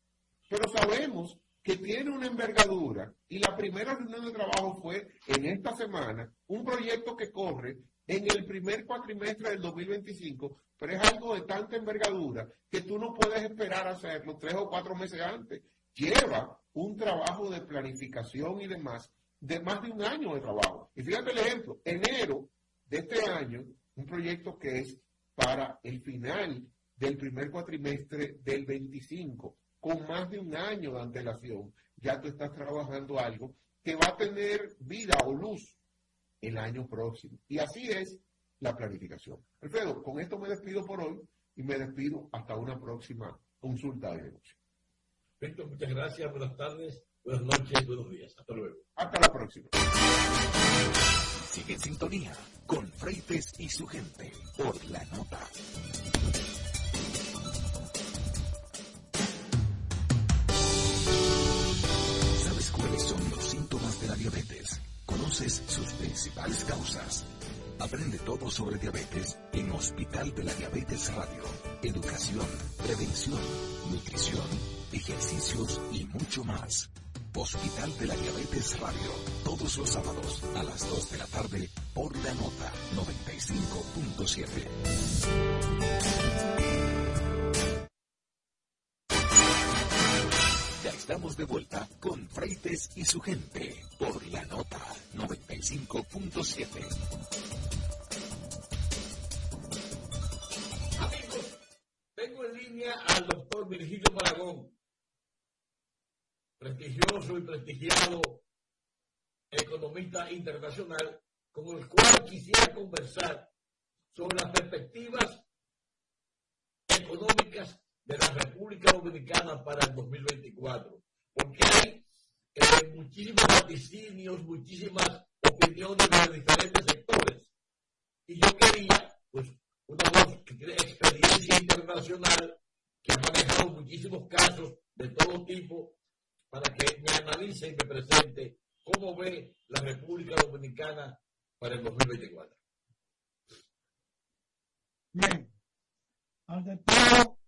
pero sabemos que tiene una envergadura y la primera reunión de trabajo fue en esta semana, un proyecto que corre en el primer cuatrimestre del 2025, pero es algo de tanta envergadura que tú no puedes esperar hacerlo tres o cuatro meses antes. Lleva un trabajo de planificación y demás de más de un año de trabajo. Y fíjate el ejemplo, enero de este año, un proyecto que es para el final del primer cuatrimestre del 25, con más de un año de antelación, ya tú estás trabajando algo que va a tener vida o luz el año próximo. Y así es la planificación. Alfredo, con esto me despido por hoy y me despido hasta una próxima consulta de negocio. Perfecto, muchas gracias, buenas tardes, buenas noches, buenos días. Hasta luego. Hasta la próxima. Sigue en sintonía con Freites y su gente por la nota. Diabetes? ¿Conoces sus principales causas? Aprende todo sobre diabetes en Hospital de la Diabetes Radio. Educación, prevención, nutrición, ejercicios y mucho más. Hospital de la Diabetes Radio, todos los sábados a las 2 de la tarde por la nota 95.7. estamos de vuelta con Freites y su gente por la nota 95.7. Amigos, tengo en línea al doctor Virgilio Maragón prestigioso y prestigiado economista internacional, con el cual quisiera conversar sobre las perspectivas económicas de la República Dominicana para el 2024. Porque hay eh, muchísimos vaticinios, muchísimas opiniones de diferentes sectores. Y yo quería, pues, una voz que tiene experiencia internacional, que ha manejado muchísimos casos de todo tipo, para que me analice y me presente cómo ve la República Dominicana para el 2024. Bien, ante todo,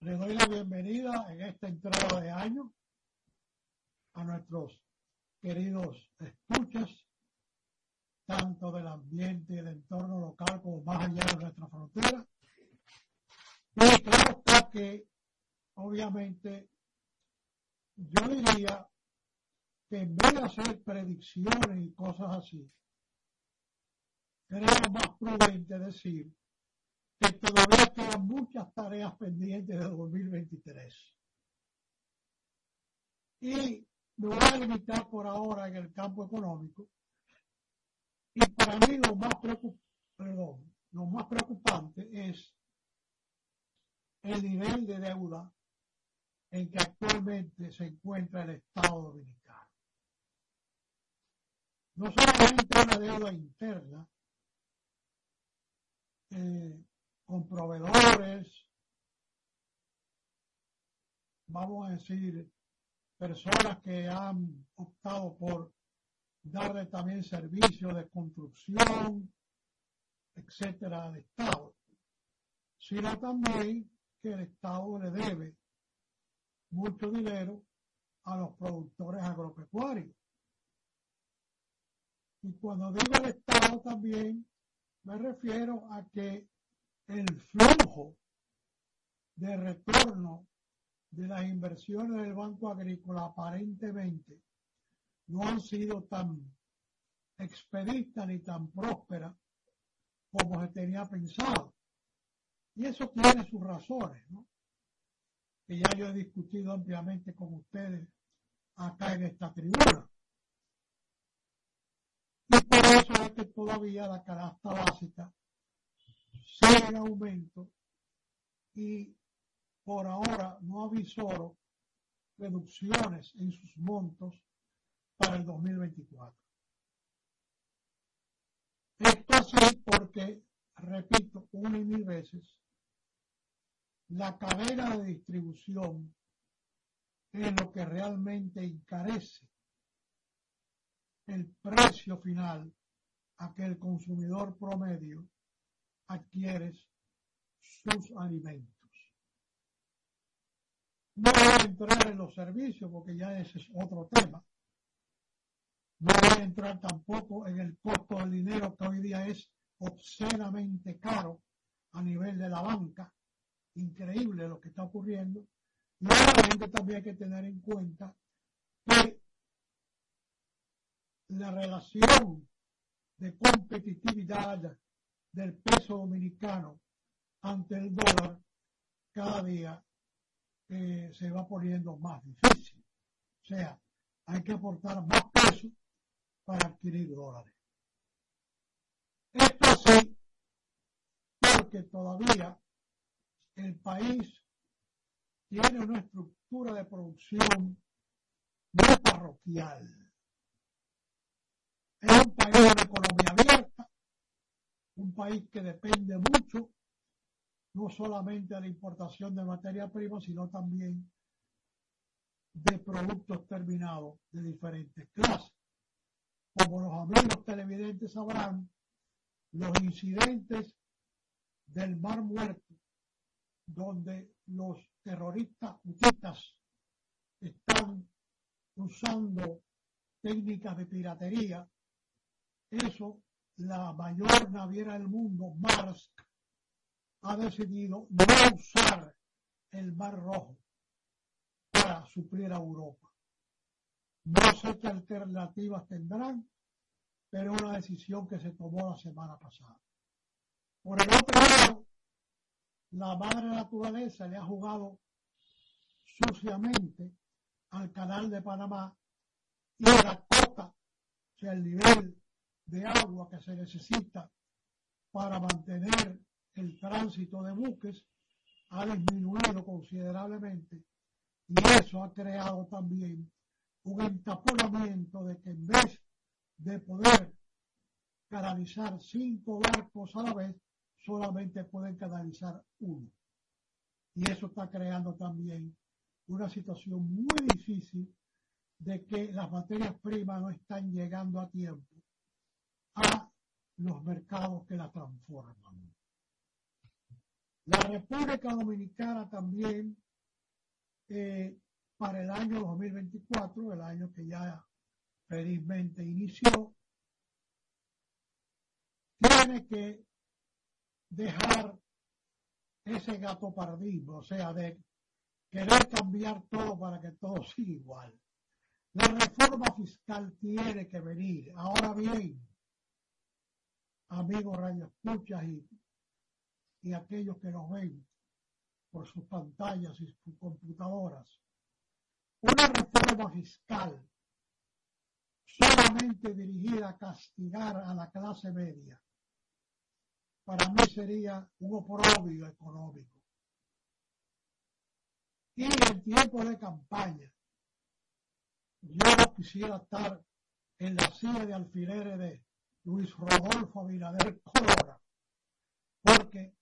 le doy la bienvenida en esta entrada de año a nuestros queridos escuchas, tanto del ambiente y del entorno local como más allá de nuestra frontera. Y claro que, obviamente, yo diría que en vez de hacer predicciones y cosas así, creo más prudente decir que todavía quedan muchas tareas pendientes de 2023. Y me voy a limitar por ahora en el campo económico. Y para mí lo más, perdón, lo más preocupante es el nivel de deuda en que actualmente se encuentra el Estado Dominicano. No solamente una deuda interna eh, con proveedores, vamos a decir, personas que han optado por darle también servicios de construcción, etcétera, al Estado, sino también que el Estado le debe mucho dinero a los productores agropecuarios. Y cuando digo el Estado también me refiero a que el flujo de retorno de las inversiones del Banco Agrícola aparentemente no han sido tan expeditas ni tan prósperas como se tenía pensado. Y eso tiene sus razones, ¿no? que ya yo he discutido ampliamente con ustedes acá en esta tribuna. Y por eso es que todavía la canasta básica sigue en aumento y por ahora no avisoro reducciones en sus montos para el 2024. Esto así porque, repito una y mil veces, la cadena de distribución es lo que realmente encarece el precio final a que el consumidor promedio adquiere sus alimentos. No voy a entrar en los servicios porque ya es otro tema. No voy a entrar tampoco en el costo del dinero que hoy día es obscenamente caro a nivel de la banca. Increíble lo que está ocurriendo. Y obviamente también hay que tener en cuenta que la relación de competitividad del peso dominicano ante el dólar cada día eh, se va poniendo más difícil. O sea, hay que aportar más peso para adquirir dólares. Esto sí, porque todavía el país tiene una estructura de producción muy parroquial. Es un país de economía abierta, un país que depende mucho no solamente de la importación de materia prima, sino también de productos terminados de diferentes clases. Como los amigos televidentes sabrán, los incidentes del Mar Muerto, donde los terroristas hutitas están usando técnicas de piratería, eso la mayor naviera del mundo, Marsk, ha decidido no usar el Mar Rojo para suplir a Europa. No sé qué alternativas tendrán, pero es una decisión que se tomó la semana pasada. Por el otro lado, la madre naturaleza le ha jugado suciamente al canal de Panamá y la cota, o sea, el nivel de agua que se necesita para mantener el tránsito de buques ha disminuido considerablemente y eso ha creado también un entaponamiento de que en vez de poder canalizar cinco barcos a la vez, solamente pueden canalizar uno. Y eso está creando también una situación muy difícil de que las materias primas no están llegando a tiempo a los mercados que la transforman. La República Dominicana también, eh, para el año 2024, el año que ya felizmente inició, tiene que dejar ese gato pardismo, o sea, de querer cambiar todo para que todo siga igual. La reforma fiscal tiene que venir. Ahora bien, amigos radioescuchas y y aquellos que nos ven por sus pantallas y sus computadoras. Una reforma fiscal solamente dirigida a castigar a la clase media, para mí sería un oprobio económico. Y en tiempo de campaña, yo no quisiera estar en la silla de alfileres de Luis Rodolfo Abinader Corona, porque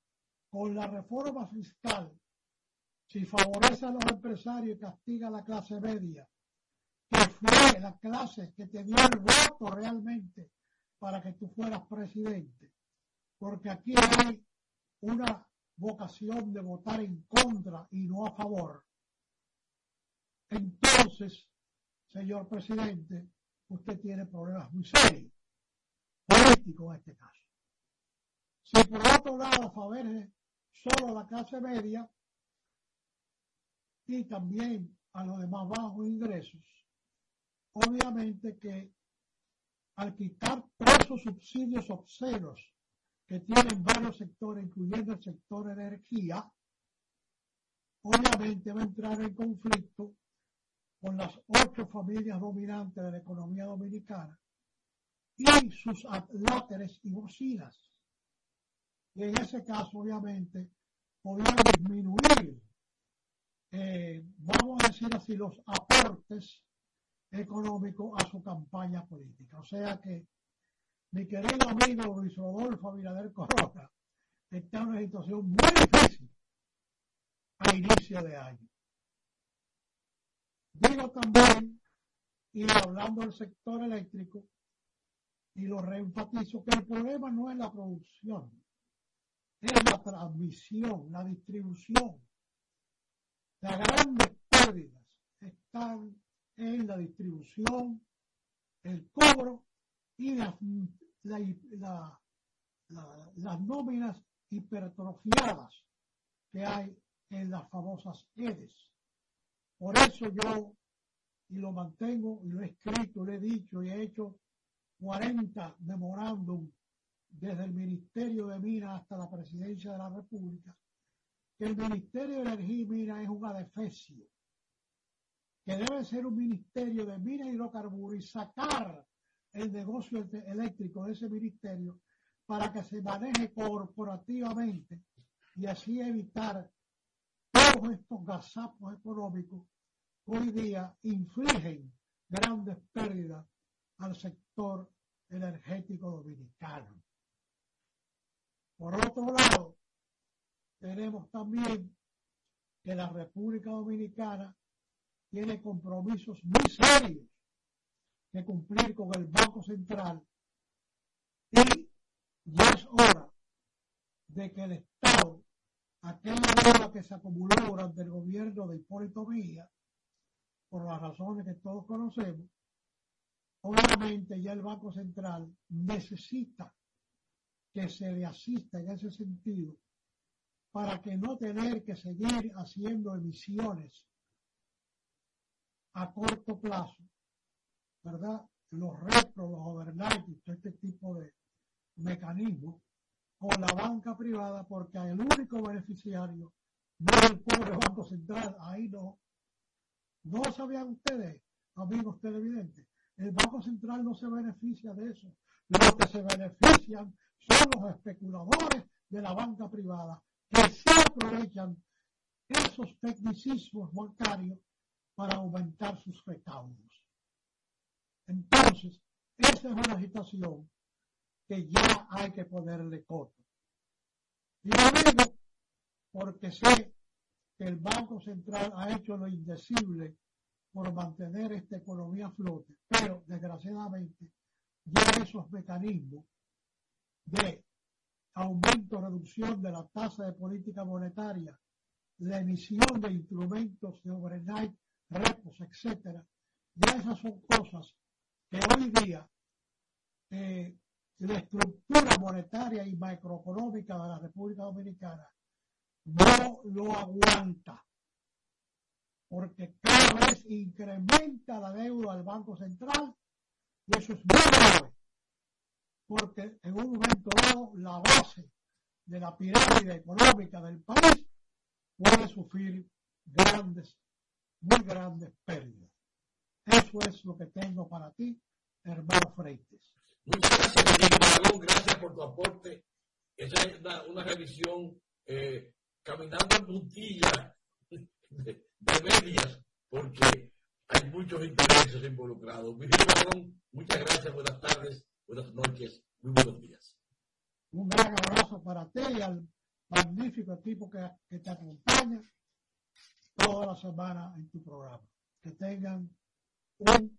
con la reforma fiscal, si favorece a los empresarios y castiga a la clase media, que fue la clase que te dio el voto realmente para que tú fueras presidente, porque aquí hay una vocación de votar en contra y no a favor. Entonces, señor presidente, usted tiene problemas muy serios, políticos en este caso. Si por otro lado favorece solo a la clase media y también a los de más bajos ingresos. Obviamente que al quitar todos esos subsidios obscenos que tienen varios sectores, incluyendo el sector energía, obviamente va a entrar en conflicto con las ocho familias dominantes de la economía dominicana y sus atláteres y bocinas y en ese caso obviamente podrían disminuir, eh, vamos a decir así, los aportes económicos a su campaña política. O sea que mi querido amigo Luis Rodolfo Abinader Corona está en una situación muy difícil a inicio de año. Digo también, y hablando del sector eléctrico, y lo reenfatizo, que el problema no es la producción, es la transmisión, la distribución. Las grandes pérdidas están en la distribución, el cobro y las, las nóminas hipertrofiadas que hay en las famosas EDES. Por eso yo, y lo mantengo, y lo he escrito, lo he dicho y he hecho 40 memorándum desde el Ministerio de Minas hasta la Presidencia de la República, que el Ministerio de Energía y Minas es un adefesio, que debe ser un Ministerio de Minas y Hidrocarburos y sacar el negocio eléctrico de ese ministerio para que se maneje corporativamente y así evitar todos estos gazapos económicos que hoy día infligen grandes pérdidas al sector energético dominicano. Por otro lado, tenemos también que la República Dominicana tiene compromisos muy serios que cumplir con el Banco Central y ya es hora de que el Estado, aquella deuda que se acumuló durante el gobierno de Hipólito Mejía, por las razones que todos conocemos, obviamente ya el Banco Central necesita que se le asista en ese sentido para que no tener que seguir haciendo emisiones a corto plazo, ¿verdad? Los retros, los overnight, este tipo de mecanismos con la banca privada porque el único beneficiario no es el pobre Banco Central, ahí no. No sabían ustedes, amigos televidentes, el Banco Central no se beneficia de eso. Los que se benefician son los especuladores de la banca privada que se aprovechan esos tecnicismos bancarios para aumentar sus recaudos. Entonces, esa es una situación que ya hay que ponerle coto. Y lo digo porque sé que el Banco Central ha hecho lo indecible por mantener esta economía a flote, pero desgraciadamente ya esos mecanismos de aumento reducción de la tasa de política monetaria, la emisión de instrumentos de overnight, repos, etcétera, ya esas son cosas que hoy día eh, la estructura monetaria y macroeconómica de la República Dominicana no lo aguanta, porque cada vez incrementa la deuda del Banco Central y eso es muy grave porque en un momento dado la base de la pirámide económica del país puede sufrir grandes, muy grandes pérdidas. Eso es lo que tengo para ti, hermano Freites. Muchas gracias, gracias por tu aporte. Esa es una, revisión eh, caminando en puntilla de, de, medias, porque hay muchos intereses involucrados. muchas gracias, buenas tardes buenas noches, muy buenos días. Un gran abrazo para ti y al magnífico equipo que, te acompaña toda la semana en tu programa. Que tengan un,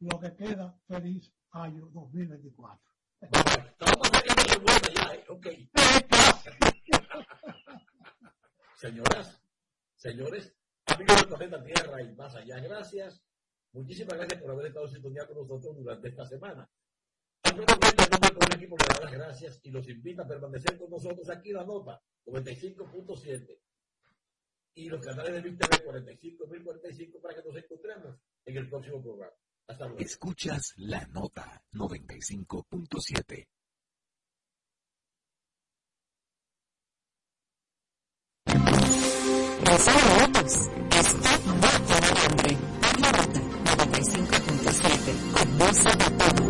lo que queda, feliz año 2024. Estamos de vuelta ya, ¿eh? ok. Señoras, señores, amigos del planeta Tierra y más allá, gracias. Muchísimas gracias por haber estado en sintonía con nosotros durante esta semana el equipo le da las gracias y los invita a permanecer con nosotros aquí la nota 95.7 y los canales de Vista 45 1045 para que nos encontremos en el próximo programa. Hasta luego. Escuchas la nota 95.7. 95.7 con Moza Batón.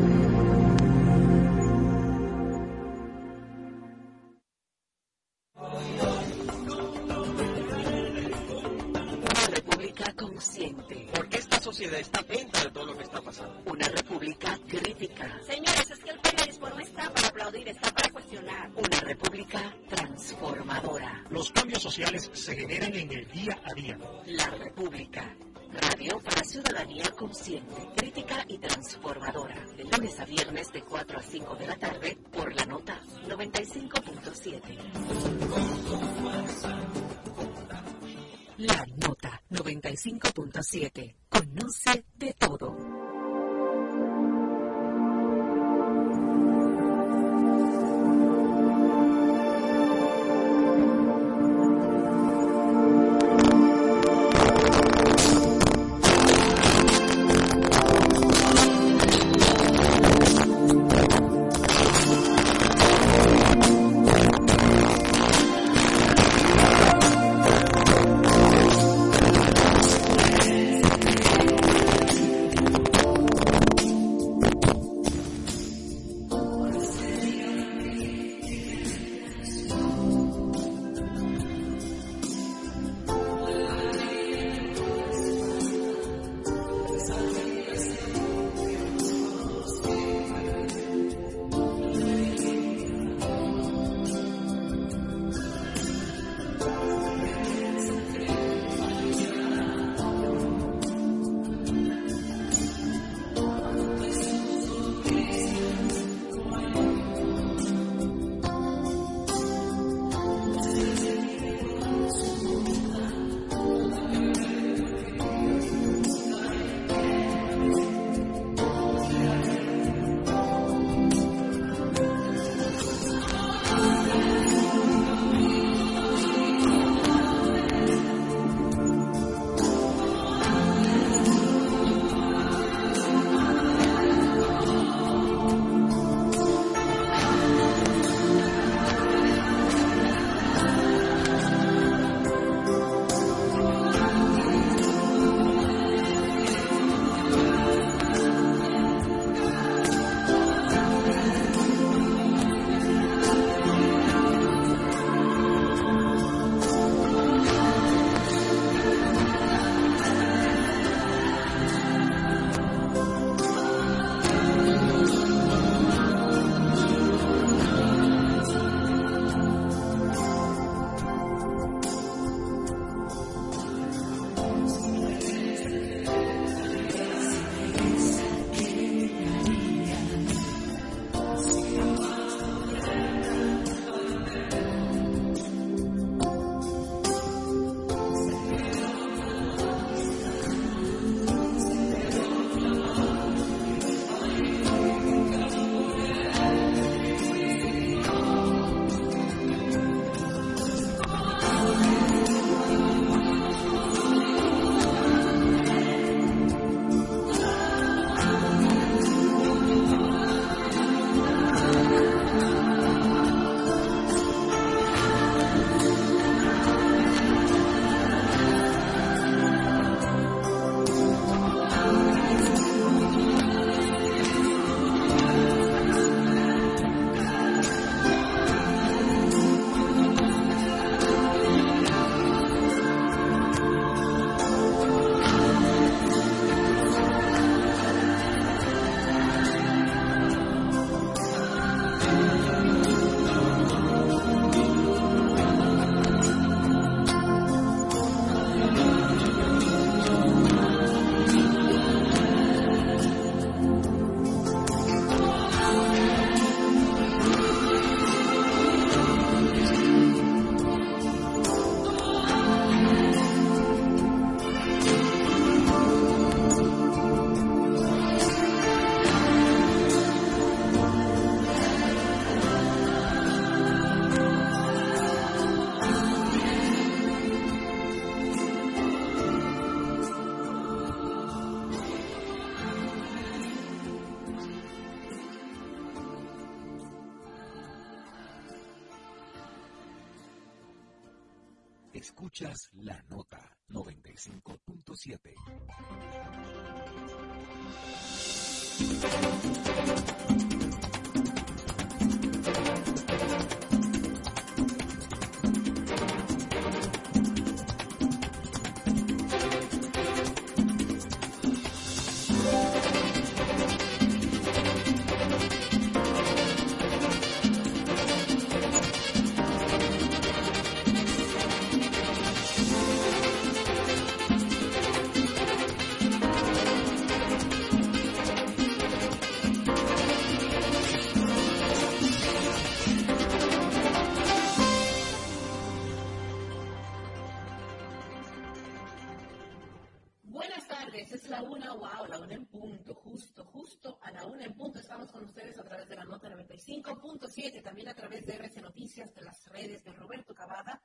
Porque estas sociedad está atenta de todo lo que está pasando. Una república transformadora. Los cambios sociales se generan en el día a día. La república. Radio para ciudadanía consciente, crítica y transformadora. De lunes a viernes de 4 a 5 de la tarde por la nota 95.7. La nota 95.7. Conoce de todo. Estamos con ustedes a través de la nota 95.7, también a través de RC Noticias, de las redes de Roberto Cavada.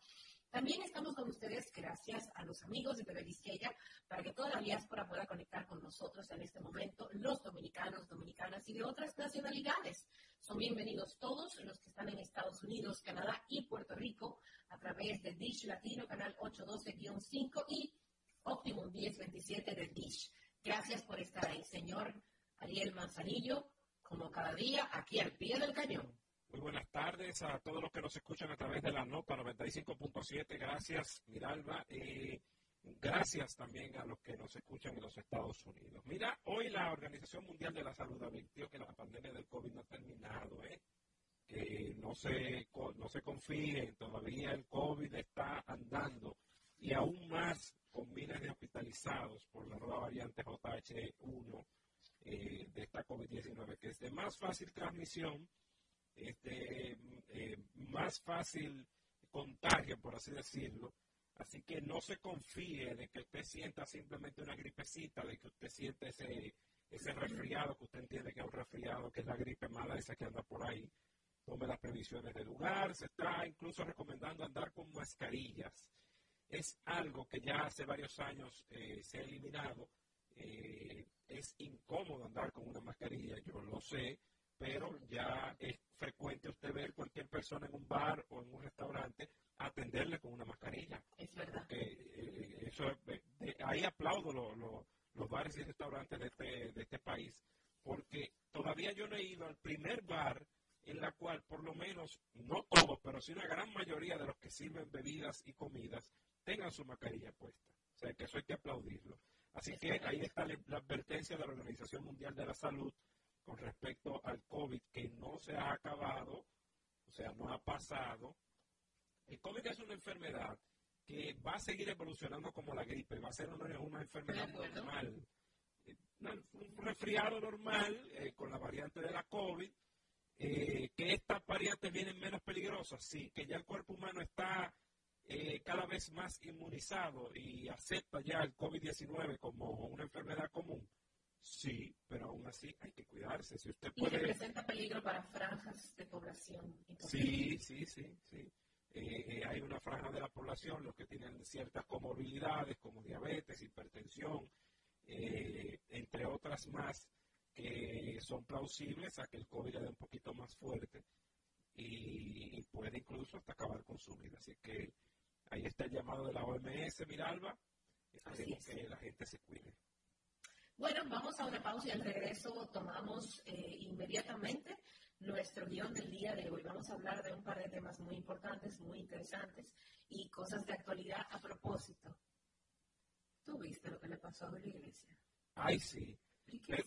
También estamos con ustedes gracias a los amigos de TV para que toda la diáspora pueda conectar con nosotros en este momento, los dominicanos, dominicanas y de otras nacionalidades. Son bienvenidos todos los que están en Estados Unidos, Canadá y Puerto Rico a través de Dish Latino, canal 812-5 y Optimum 1027 de Dish. Gracias por estar ahí, señor Ariel Manzanillo, como cada día, aquí al pie del cañón. Muy buenas tardes a todos los que nos escuchan a través de la nota 95.7. Gracias, Miralba. y gracias también a los que nos escuchan en los Estados Unidos. Mira, hoy la Organización Mundial de la Salud advirtió que la pandemia del COVID no ha terminado, ¿eh? que no se, no se confíen, todavía el COVID está andando y aún más con miles de hospitalizados por la nueva variante JH1 eh, de esta COVID-19, que es de más fácil transmisión, este, eh, más fácil contagio, por así decirlo. Así que no se confíe de que usted sienta simplemente una gripecita, de que usted siente ese, ese resfriado, que usted entiende que es un resfriado, que es la gripe mala esa que anda por ahí. Tome las previsiones del lugar, se está incluso recomendando andar con mascarillas es algo que ya hace varios años eh, se ha eliminado. Eh, es incómodo andar con una mascarilla, yo lo sé, pero ya es frecuente usted ver cualquier persona en un bar o en un restaurante atenderle con una mascarilla. Es verdad. Eh, eso, ahí aplaudo los bares y restaurantes de este, de este país, porque todavía yo no he ido al primer bar en la cual por lo menos, no todos, pero sí una gran mayoría de los que sirven bebidas y comidas tengan su mascarilla puesta. O sea, que eso hay que aplaudirlo. Así que ahí está la advertencia de la Organización Mundial de la Salud con respecto al COVID, que no se ha acabado, o sea, no ha pasado. El COVID es una enfermedad que va a seguir evolucionando como la gripe, va a ser una, enfermedad normal. Eh, un resfriado normal eh, con la variante de la COVID, eh, que estas variantes vienen menos peligrosas, sí, que ya el cuerpo humano está eh, cada vez más inmunizado y acepta ya el COVID-19 como una enfermedad común, sí, pero aún así hay que cuidarse. Si usted puede... Y representa peligro para franjas de población. Sí, sí, sí, sí. Eh, eh, hay una franja de la población, los que tienen ciertas comorbilidades como diabetes, hipertensión, entre otras más, que son plausibles a que el COVID le dé un poquito más fuerte y, y puede incluso hasta acabar con su vida. Así que Ahí está el llamado de la OMS, Miralba. Esperemos que la gente se cuide. Bueno, vamos a una pausa y al regreso tomamos eh, inmediatamente nuestro guion del día de hoy. Vamos a hablar de un par de temas muy importantes, muy interesantes y cosas de actualidad a propósito. ¿Tú viste lo que le pasó a la iglesia? Ay, sí.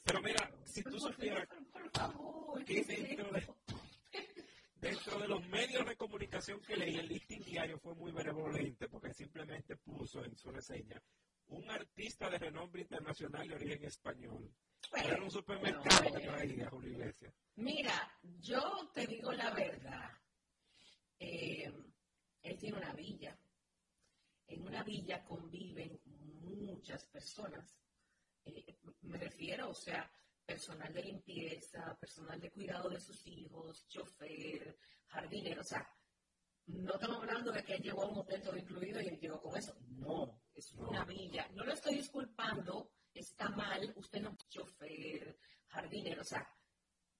Pero, mira, si tú supieras por favor, que dentro de, dentro de los medios de comunicación que leí, el listing diario fue muy benevolente porque simplemente puso en su reseña un artista de renombre internacional de origen español. Era un supermercado que traía Julio Iglesias. Mira, yo te digo la verdad. Eh, él tiene una villa. En una villa conviven muchas personas. Eh, me refiero, o sea, personal de limpieza, personal de cuidado de sus hijos, chofer, jardinero, o sea, no estamos hablando de que él llegó a un hotel todo incluido y él llegó con eso. No, es una villa. No lo estoy disculpando, está mal, usted no es chofer, jardinero, o sea,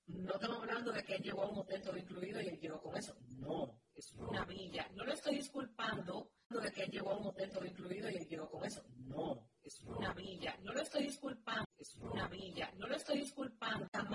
no estamos hablando de que él llegó a un hotel todo incluido y él llegó con eso. No, es una villa. No lo estoy disculpando de que él llegó a un hotel todo incluido y él llegó con eso es una milla, no lo estoy disculpando, es una milla, no lo estoy disculpando, jamás.